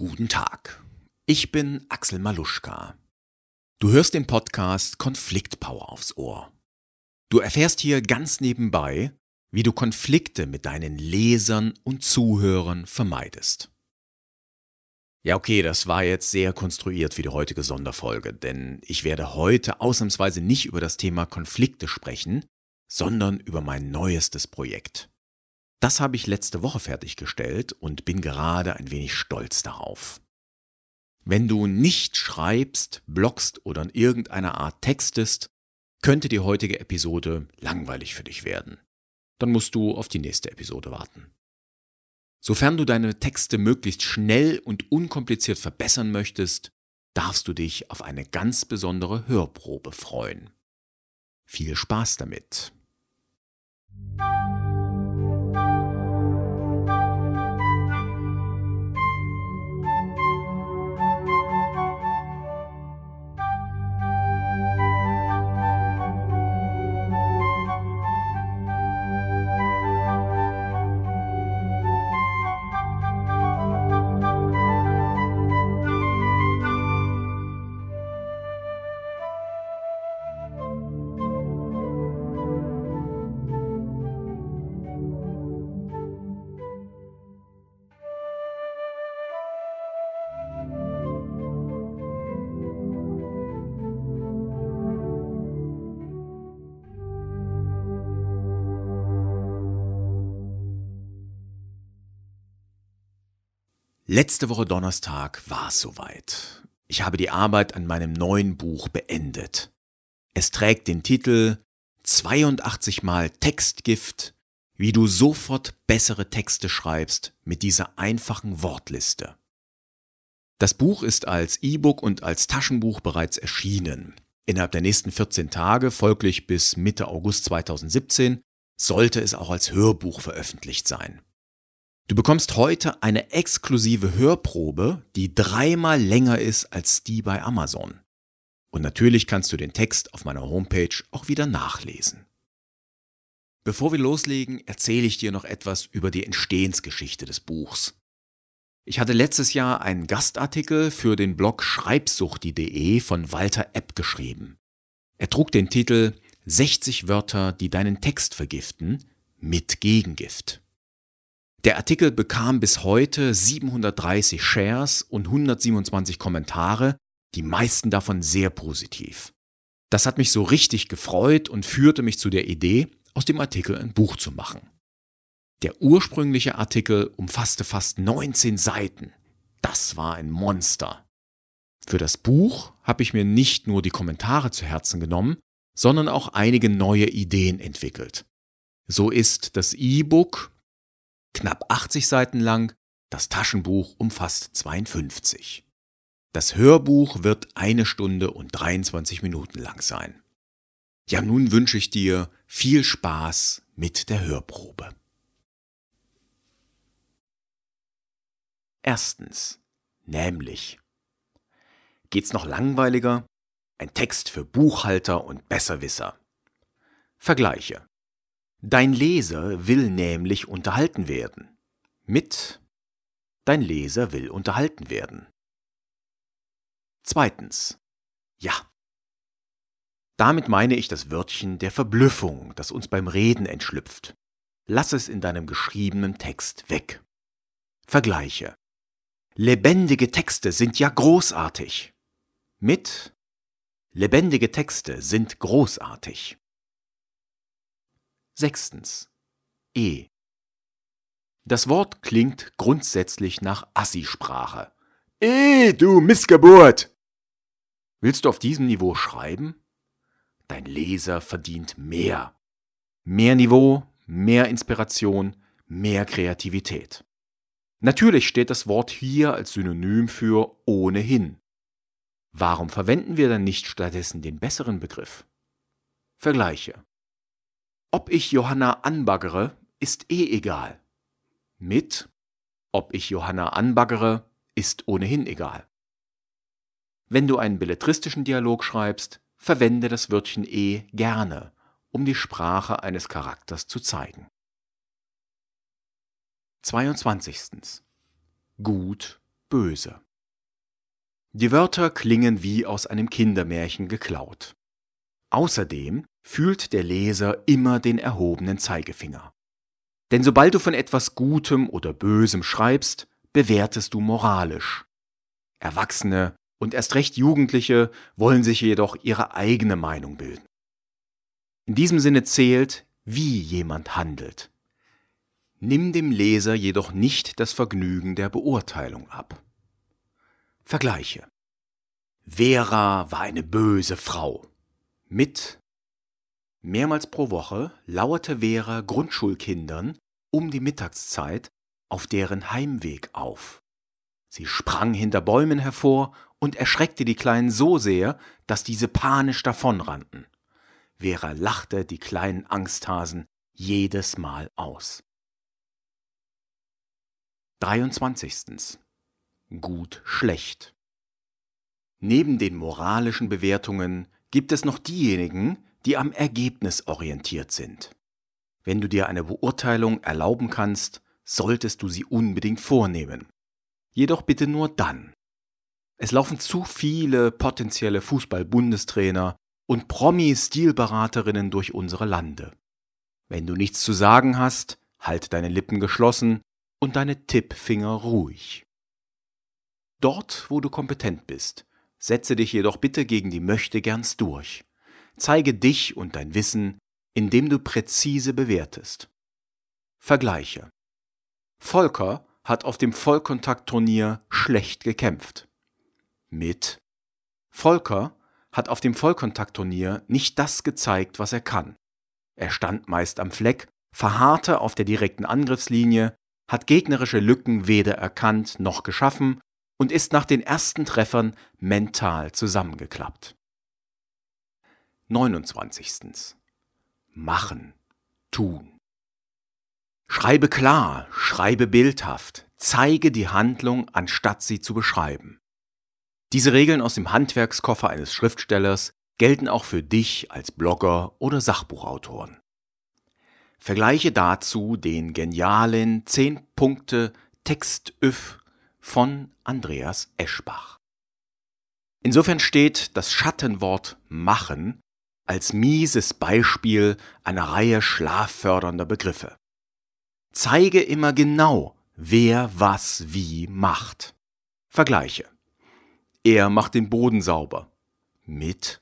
Guten Tag. Ich bin Axel Maluschka. Du hörst den Podcast Konfliktpower aufs Ohr. Du erfährst hier ganz nebenbei, wie du Konflikte mit deinen Lesern und Zuhörern vermeidest. Ja, okay, das war jetzt sehr konstruiert für die heutige Sonderfolge, denn ich werde heute ausnahmsweise nicht über das Thema Konflikte sprechen, sondern über mein neuestes Projekt. Das habe ich letzte Woche fertiggestellt und bin gerade ein wenig stolz darauf. Wenn du nicht schreibst, bloggst oder in irgendeiner Art textest, könnte die heutige Episode langweilig für dich werden. Dann musst du auf die nächste Episode warten. Sofern du deine Texte möglichst schnell und unkompliziert verbessern möchtest, darfst du dich auf eine ganz besondere Hörprobe freuen. Viel Spaß damit! Letzte Woche Donnerstag war es soweit. Ich habe die Arbeit an meinem neuen Buch beendet. Es trägt den Titel 82 mal Textgift, wie du sofort bessere Texte schreibst mit dieser einfachen Wortliste. Das Buch ist als E-Book und als Taschenbuch bereits erschienen. Innerhalb der nächsten 14 Tage, folglich bis Mitte August 2017, sollte es auch als Hörbuch veröffentlicht sein. Du bekommst heute eine exklusive Hörprobe, die dreimal länger ist als die bei Amazon. Und natürlich kannst du den Text auf meiner Homepage auch wieder nachlesen. Bevor wir loslegen, erzähle ich dir noch etwas über die Entstehensgeschichte des Buchs. Ich hatte letztes Jahr einen Gastartikel für den Blog schreibsuchti.de von Walter Epp geschrieben. Er trug den Titel 60 Wörter, die deinen Text vergiften, mit Gegengift. Der Artikel bekam bis heute 730 Shares und 127 Kommentare, die meisten davon sehr positiv. Das hat mich so richtig gefreut und führte mich zu der Idee, aus dem Artikel ein Buch zu machen. Der ursprüngliche Artikel umfasste fast 19 Seiten. Das war ein Monster. Für das Buch habe ich mir nicht nur die Kommentare zu Herzen genommen, sondern auch einige neue Ideen entwickelt. So ist das E-Book knapp 80 Seiten lang, das Taschenbuch umfasst 52. Das Hörbuch wird eine Stunde und 23 Minuten lang sein. Ja, nun wünsche ich dir viel Spaß mit der Hörprobe. Erstens, nämlich. Geht's noch langweiliger? Ein Text für Buchhalter und Besserwisser. Vergleiche. Dein Leser will nämlich unterhalten werden. Mit Dein Leser will unterhalten werden. Zweitens. Ja. Damit meine ich das Wörtchen der Verblüffung, das uns beim Reden entschlüpft. Lass es in deinem geschriebenen Text weg. Vergleiche. Lebendige Texte sind ja großartig. Mit Lebendige Texte sind großartig. Sechstens. E. Das Wort klingt grundsätzlich nach Assi-Sprache. Eh, du Missgeburt! Willst du auf diesem Niveau schreiben? Dein Leser verdient mehr. Mehr Niveau, mehr Inspiration, mehr Kreativität. Natürlich steht das Wort hier als Synonym für ohnehin. Warum verwenden wir dann nicht stattdessen den besseren Begriff? Vergleiche. Ob ich Johanna anbaggere, ist eh egal. Mit ob ich Johanna anbaggere, ist ohnehin egal. Wenn du einen belletristischen Dialog schreibst, verwende das Wörtchen e gerne, um die Sprache eines Charakters zu zeigen. 22. Gut böse. Die Wörter klingen wie aus einem Kindermärchen geklaut. Außerdem fühlt der Leser immer den erhobenen Zeigefinger. Denn sobald du von etwas Gutem oder Bösem schreibst, bewertest du moralisch. Erwachsene und erst recht Jugendliche wollen sich jedoch ihre eigene Meinung bilden. In diesem Sinne zählt, wie jemand handelt. Nimm dem Leser jedoch nicht das Vergnügen der Beurteilung ab. Vergleiche. Vera war eine böse Frau. Mit Mehrmals pro Woche lauerte Vera Grundschulkindern um die Mittagszeit auf deren Heimweg auf. Sie sprang hinter Bäumen hervor und erschreckte die Kleinen so sehr, dass diese panisch davonrannten. Vera lachte die kleinen Angsthasen jedes Mal aus. 23. Gut schlecht. Neben den moralischen Bewertungen gibt es noch diejenigen, die am Ergebnis orientiert sind. Wenn du dir eine Beurteilung erlauben kannst, solltest du sie unbedingt vornehmen. Jedoch bitte nur dann. Es laufen zu viele potenzielle Fußball-Bundestrainer und Promi-Stilberaterinnen durch unsere Lande. Wenn du nichts zu sagen hast, halt deine Lippen geschlossen und deine Tippfinger ruhig. Dort, wo du kompetent bist, setze dich jedoch bitte gegen die Möchtegerns durch. Zeige dich und dein Wissen, indem du präzise bewertest. Vergleiche. Volker hat auf dem Vollkontaktturnier schlecht gekämpft. Mit Volker hat auf dem Vollkontaktturnier nicht das gezeigt, was er kann. Er stand meist am Fleck, verharrte auf der direkten Angriffslinie, hat gegnerische Lücken weder erkannt noch geschaffen und ist nach den ersten Treffern mental zusammengeklappt. 29. Machen, tun. Schreibe klar, schreibe bildhaft, zeige die Handlung, anstatt sie zu beschreiben. Diese Regeln aus dem Handwerkskoffer eines Schriftstellers gelten auch für dich als Blogger oder Sachbuchautoren. Vergleiche dazu den genialen 10 Punkte Textüff von Andreas Eschbach. Insofern steht das Schattenwort machen als mieses Beispiel einer Reihe schlaffördernder Begriffe. Zeige immer genau, wer was wie macht. Vergleiche. Er macht den Boden sauber. Mit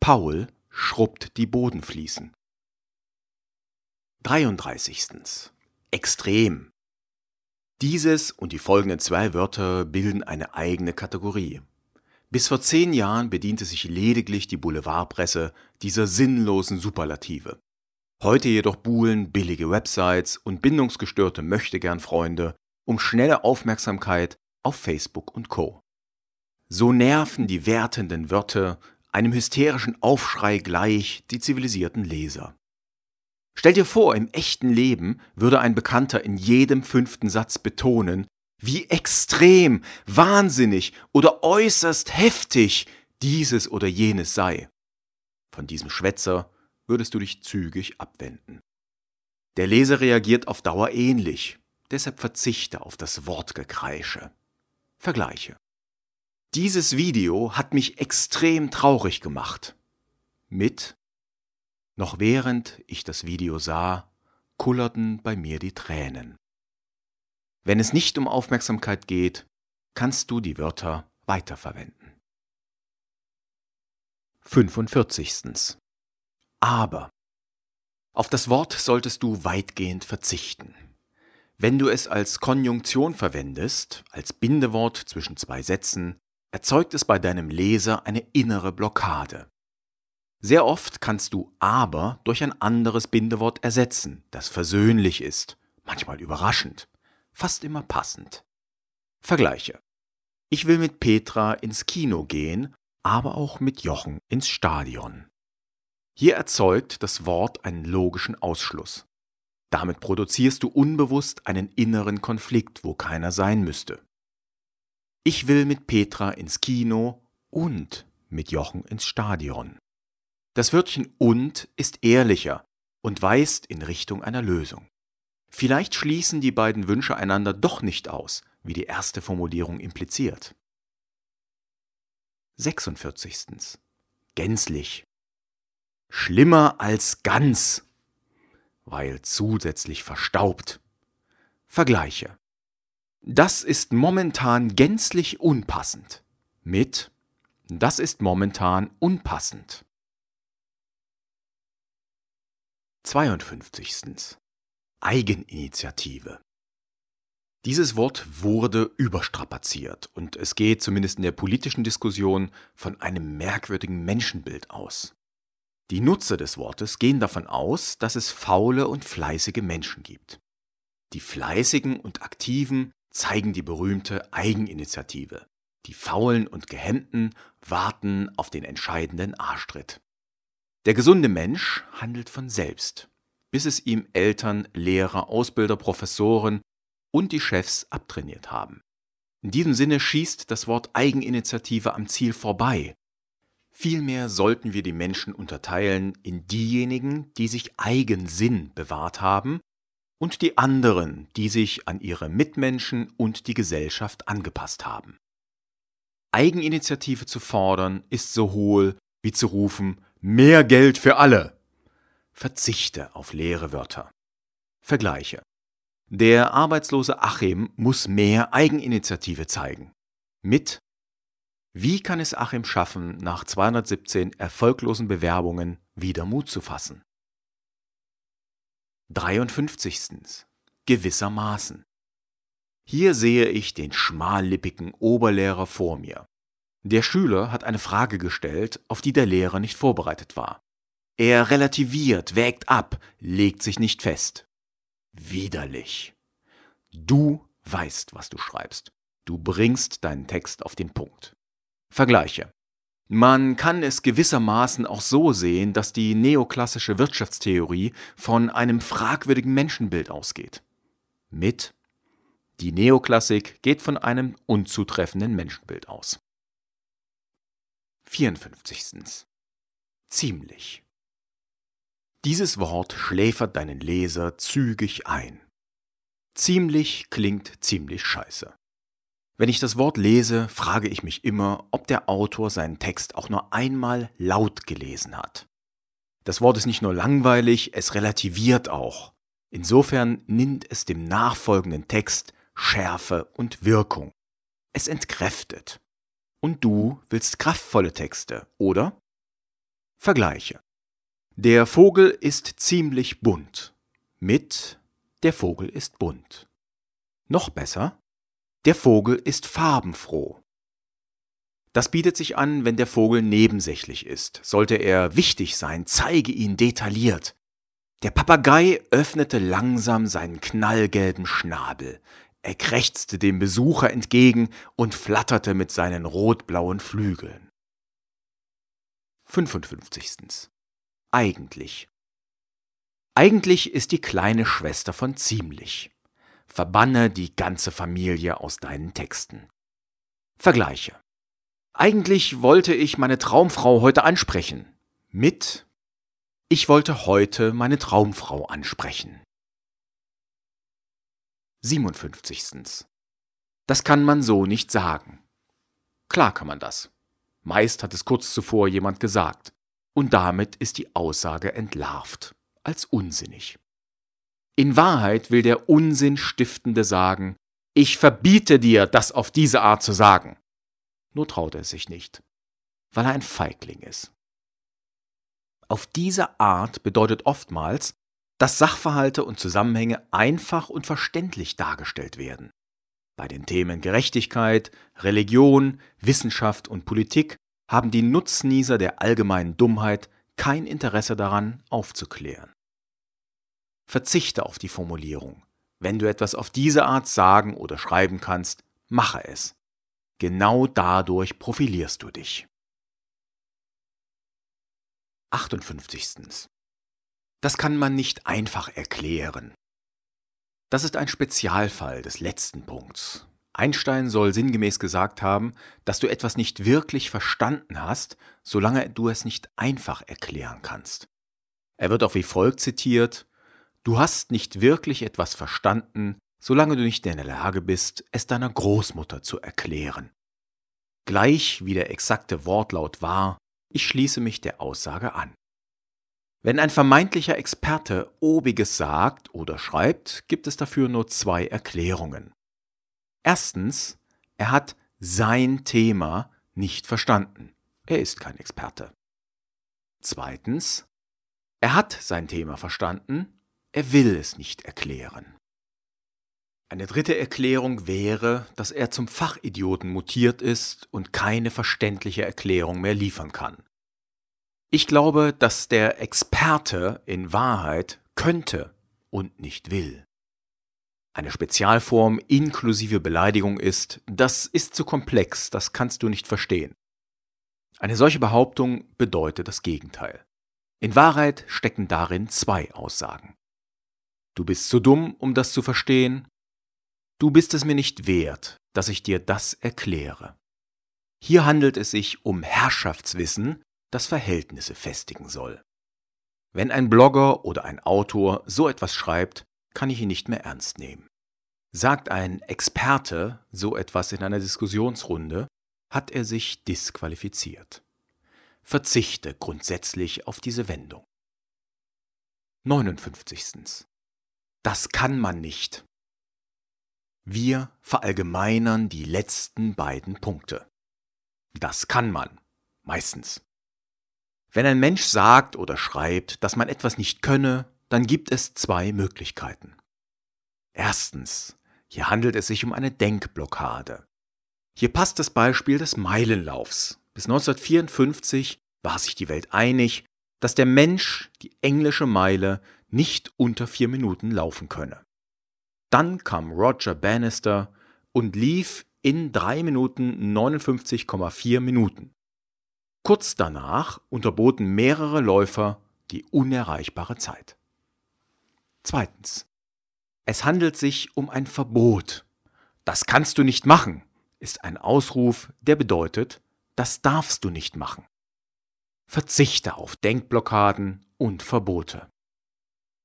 Paul schrubbt die Bodenfliesen. 33. Extrem. Dieses und die folgenden zwei Wörter bilden eine eigene Kategorie. Bis vor zehn Jahren bediente sich lediglich die Boulevardpresse dieser sinnlosen Superlative. Heute jedoch buhlen billige Websites und bindungsgestörte Möchtegern-Freunde um schnelle Aufmerksamkeit auf Facebook und Co. So nerven die wertenden Wörter einem hysterischen Aufschrei gleich die zivilisierten Leser. Stell dir vor, im echten Leben würde ein Bekannter in jedem fünften Satz betonen, wie extrem, wahnsinnig oder äußerst heftig dieses oder jenes sei. Von diesem Schwätzer würdest du dich zügig abwenden. Der Leser reagiert auf Dauer ähnlich, deshalb verzichte auf das Wortgekreische. Vergleiche. Dieses Video hat mich extrem traurig gemacht. Mit noch während ich das Video sah, kullerten bei mir die Tränen. Wenn es nicht um Aufmerksamkeit geht, kannst du die Wörter weiterverwenden. 45. Aber. Auf das Wort solltest du weitgehend verzichten. Wenn du es als Konjunktion verwendest, als Bindewort zwischen zwei Sätzen, erzeugt es bei deinem Leser eine innere Blockade. Sehr oft kannst du aber durch ein anderes Bindewort ersetzen, das versöhnlich ist, manchmal überraschend fast immer passend. Vergleiche. Ich will mit Petra ins Kino gehen, aber auch mit Jochen ins Stadion. Hier erzeugt das Wort einen logischen Ausschluss. Damit produzierst du unbewusst einen inneren Konflikt, wo keiner sein müsste. Ich will mit Petra ins Kino und mit Jochen ins Stadion. Das Wörtchen und ist ehrlicher und weist in Richtung einer Lösung. Vielleicht schließen die beiden Wünsche einander doch nicht aus, wie die erste Formulierung impliziert. 46. Gänzlich. Schlimmer als ganz, weil zusätzlich verstaubt. Vergleiche. Das ist momentan gänzlich unpassend. Mit Das ist momentan unpassend. 52. Eigeninitiative. Dieses Wort wurde überstrapaziert und es geht zumindest in der politischen Diskussion von einem merkwürdigen Menschenbild aus. Die Nutzer des Wortes gehen davon aus, dass es faule und fleißige Menschen gibt. Die Fleißigen und Aktiven zeigen die berühmte Eigeninitiative. Die Faulen und Gehemmten warten auf den entscheidenden Arschtritt. Der gesunde Mensch handelt von selbst, bis es ihm Eltern, Lehrer, Ausbilder, Professoren und die Chefs abtrainiert haben. In diesem Sinne schießt das Wort Eigeninitiative am Ziel vorbei. Vielmehr sollten wir die Menschen unterteilen in diejenigen, die sich Eigensinn bewahrt haben, und die anderen, die sich an ihre Mitmenschen und die Gesellschaft angepasst haben. Eigeninitiative zu fordern ist so hohl wie zu rufen mehr Geld für alle. Verzichte auf leere Wörter. Vergleiche. Der arbeitslose Achim muss mehr Eigeninitiative zeigen. Mit Wie kann es Achim schaffen, nach 217 erfolglosen Bewerbungen wieder Mut zu fassen? 53. Gewissermaßen. Hier sehe ich den schmallippigen Oberlehrer vor mir. Der Schüler hat eine Frage gestellt, auf die der Lehrer nicht vorbereitet war. Er relativiert, wägt ab, legt sich nicht fest. Widerlich. Du weißt, was du schreibst. Du bringst deinen Text auf den Punkt. Vergleiche. Man kann es gewissermaßen auch so sehen, dass die neoklassische Wirtschaftstheorie von einem fragwürdigen Menschenbild ausgeht. Mit Die Neoklassik geht von einem unzutreffenden Menschenbild aus. 54. Ziemlich. Dieses Wort schläfert deinen Leser zügig ein. Ziemlich klingt ziemlich scheiße. Wenn ich das Wort lese, frage ich mich immer, ob der Autor seinen Text auch nur einmal laut gelesen hat. Das Wort ist nicht nur langweilig, es relativiert auch. Insofern nimmt es dem nachfolgenden Text Schärfe und Wirkung. Es entkräftet. Und du willst kraftvolle Texte, oder? Vergleiche. Der Vogel ist ziemlich bunt. Mit Der Vogel ist bunt. Noch besser, der Vogel ist farbenfroh. Das bietet sich an, wenn der Vogel nebensächlich ist. Sollte er wichtig sein, zeige ihn detailliert. Der Papagei öffnete langsam seinen knallgelben Schnabel. Er krächzte dem Besucher entgegen und flatterte mit seinen rotblauen Flügeln. 55. Eigentlich. Eigentlich ist die kleine Schwester von ziemlich. Verbanne die ganze Familie aus deinen Texten. Vergleiche. Eigentlich wollte ich meine Traumfrau heute ansprechen. Mit Ich wollte heute meine Traumfrau ansprechen. 57. Das kann man so nicht sagen. Klar kann man das. Meist hat es kurz zuvor jemand gesagt. Und damit ist die Aussage entlarvt, als unsinnig. In Wahrheit will der Unsinnstiftende sagen, ich verbiete dir, das auf diese Art zu sagen. Nur traut er sich nicht, weil er ein Feigling ist. Auf diese Art bedeutet oftmals, dass Sachverhalte und Zusammenhänge einfach und verständlich dargestellt werden. Bei den Themen Gerechtigkeit, Religion, Wissenschaft und Politik haben die Nutznießer der allgemeinen Dummheit kein Interesse daran, aufzuklären. Verzichte auf die Formulierung. Wenn du etwas auf diese Art sagen oder schreiben kannst, mache es. Genau dadurch profilierst du dich. 58. Das kann man nicht einfach erklären. Das ist ein Spezialfall des letzten Punkts. Einstein soll sinngemäß gesagt haben, dass du etwas nicht wirklich verstanden hast, solange du es nicht einfach erklären kannst. Er wird auch wie folgt zitiert Du hast nicht wirklich etwas verstanden, solange du nicht in der Lage bist, es deiner Großmutter zu erklären. Gleich wie der exakte Wortlaut war, ich schließe mich der Aussage an. Wenn ein vermeintlicher Experte obiges sagt oder schreibt, gibt es dafür nur zwei Erklärungen. Erstens, er hat sein Thema nicht verstanden. Er ist kein Experte. Zweitens, er hat sein Thema verstanden, er will es nicht erklären. Eine dritte Erklärung wäre, dass er zum Fachidioten mutiert ist und keine verständliche Erklärung mehr liefern kann. Ich glaube, dass der Experte in Wahrheit könnte und nicht will. Eine Spezialform inklusive Beleidigung ist, das ist zu komplex, das kannst du nicht verstehen. Eine solche Behauptung bedeutet das Gegenteil. In Wahrheit stecken darin zwei Aussagen. Du bist zu dumm, um das zu verstehen. Du bist es mir nicht wert, dass ich dir das erkläre. Hier handelt es sich um Herrschaftswissen, das Verhältnisse festigen soll. Wenn ein Blogger oder ein Autor so etwas schreibt, kann ich ihn nicht mehr ernst nehmen. Sagt ein Experte so etwas in einer Diskussionsrunde, hat er sich disqualifiziert. Verzichte grundsätzlich auf diese Wendung. 59. Das kann man nicht. Wir verallgemeinern die letzten beiden Punkte. Das kann man, meistens. Wenn ein Mensch sagt oder schreibt, dass man etwas nicht könne, dann gibt es zwei Möglichkeiten. Erstens, hier handelt es sich um eine Denkblockade. Hier passt das Beispiel des Meilenlaufs. Bis 1954 war sich die Welt einig, dass der Mensch die englische Meile nicht unter vier Minuten laufen könne. Dann kam Roger Bannister und lief in 3 Minuten 59,4 Minuten. Kurz danach unterboten mehrere Läufer die unerreichbare Zeit. Zweitens. Es handelt sich um ein Verbot. Das kannst du nicht machen, ist ein Ausruf, der bedeutet, das darfst du nicht machen. Verzichte auf Denkblockaden und Verbote.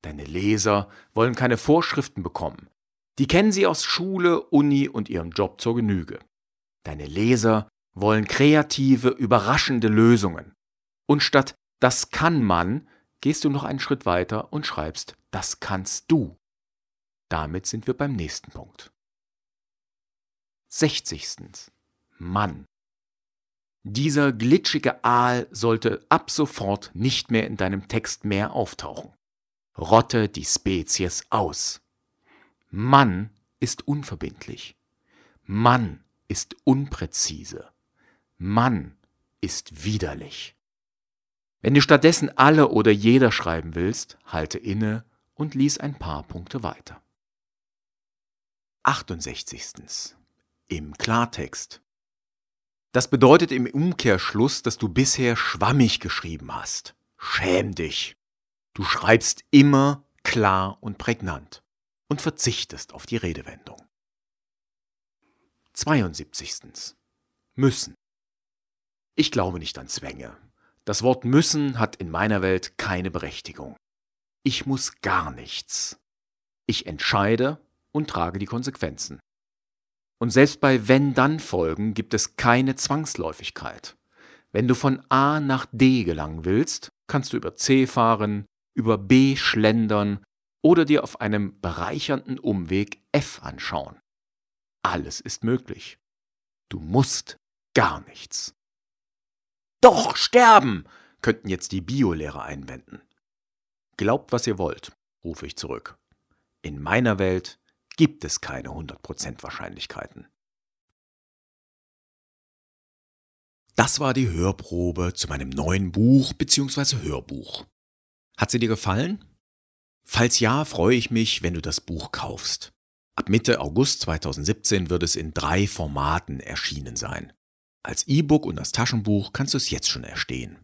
Deine Leser wollen keine Vorschriften bekommen. Die kennen sie aus Schule, Uni und ihrem Job zur Genüge. Deine Leser wollen kreative, überraschende Lösungen. Und statt das kann man, gehst du noch einen Schritt weiter und schreibst das kannst du. Damit sind wir beim nächsten Punkt. 60. Mann. Dieser glitschige Aal sollte ab sofort nicht mehr in deinem Text mehr auftauchen. Rotte die Spezies aus. Mann ist unverbindlich. Mann ist unpräzise. Mann ist widerlich. Wenn du stattdessen alle oder jeder schreiben willst, halte inne und lies ein paar Punkte weiter. 68. Im Klartext. Das bedeutet im Umkehrschluss, dass du bisher schwammig geschrieben hast. Schäm dich. Du schreibst immer klar und prägnant und verzichtest auf die Redewendung. 72. Müssen. Ich glaube nicht an Zwänge. Das Wort müssen hat in meiner Welt keine Berechtigung. Ich muss gar nichts. Ich entscheide und trage die Konsequenzen. Und selbst bei Wenn-Dann-Folgen gibt es keine Zwangsläufigkeit. Wenn du von A nach D gelangen willst, kannst du über C fahren, über B schlendern oder dir auf einem bereichernden Umweg F anschauen. Alles ist möglich. Du musst gar nichts. Doch sterben, könnten jetzt die Biolehrer einwenden. Glaubt, was ihr wollt, rufe ich zurück. In meiner Welt gibt es keine 100% Wahrscheinlichkeiten. Das war die Hörprobe zu meinem neuen Buch bzw. Hörbuch. Hat sie dir gefallen? Falls ja, freue ich mich, wenn du das Buch kaufst. Ab Mitte August 2017 wird es in drei Formaten erschienen sein. Als E-Book und als Taschenbuch kannst du es jetzt schon erstehen.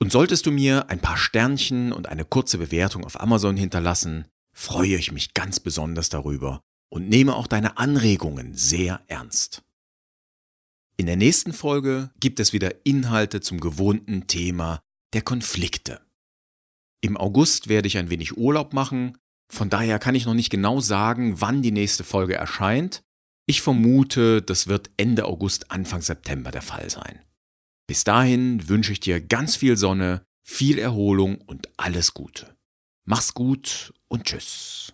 Und solltest du mir ein paar Sternchen und eine kurze Bewertung auf Amazon hinterlassen, freue ich mich ganz besonders darüber und nehme auch deine Anregungen sehr ernst. In der nächsten Folge gibt es wieder Inhalte zum gewohnten Thema der Konflikte. Im August werde ich ein wenig Urlaub machen, Von daher kann ich noch nicht genau sagen, wann die nächste Folge erscheint. Ich vermute, das wird Ende August, Anfang September der Fall sein. Bis dahin wünsche ich dir ganz viel Sonne, viel Erholung und alles Gute. Mach's gut und tschüss.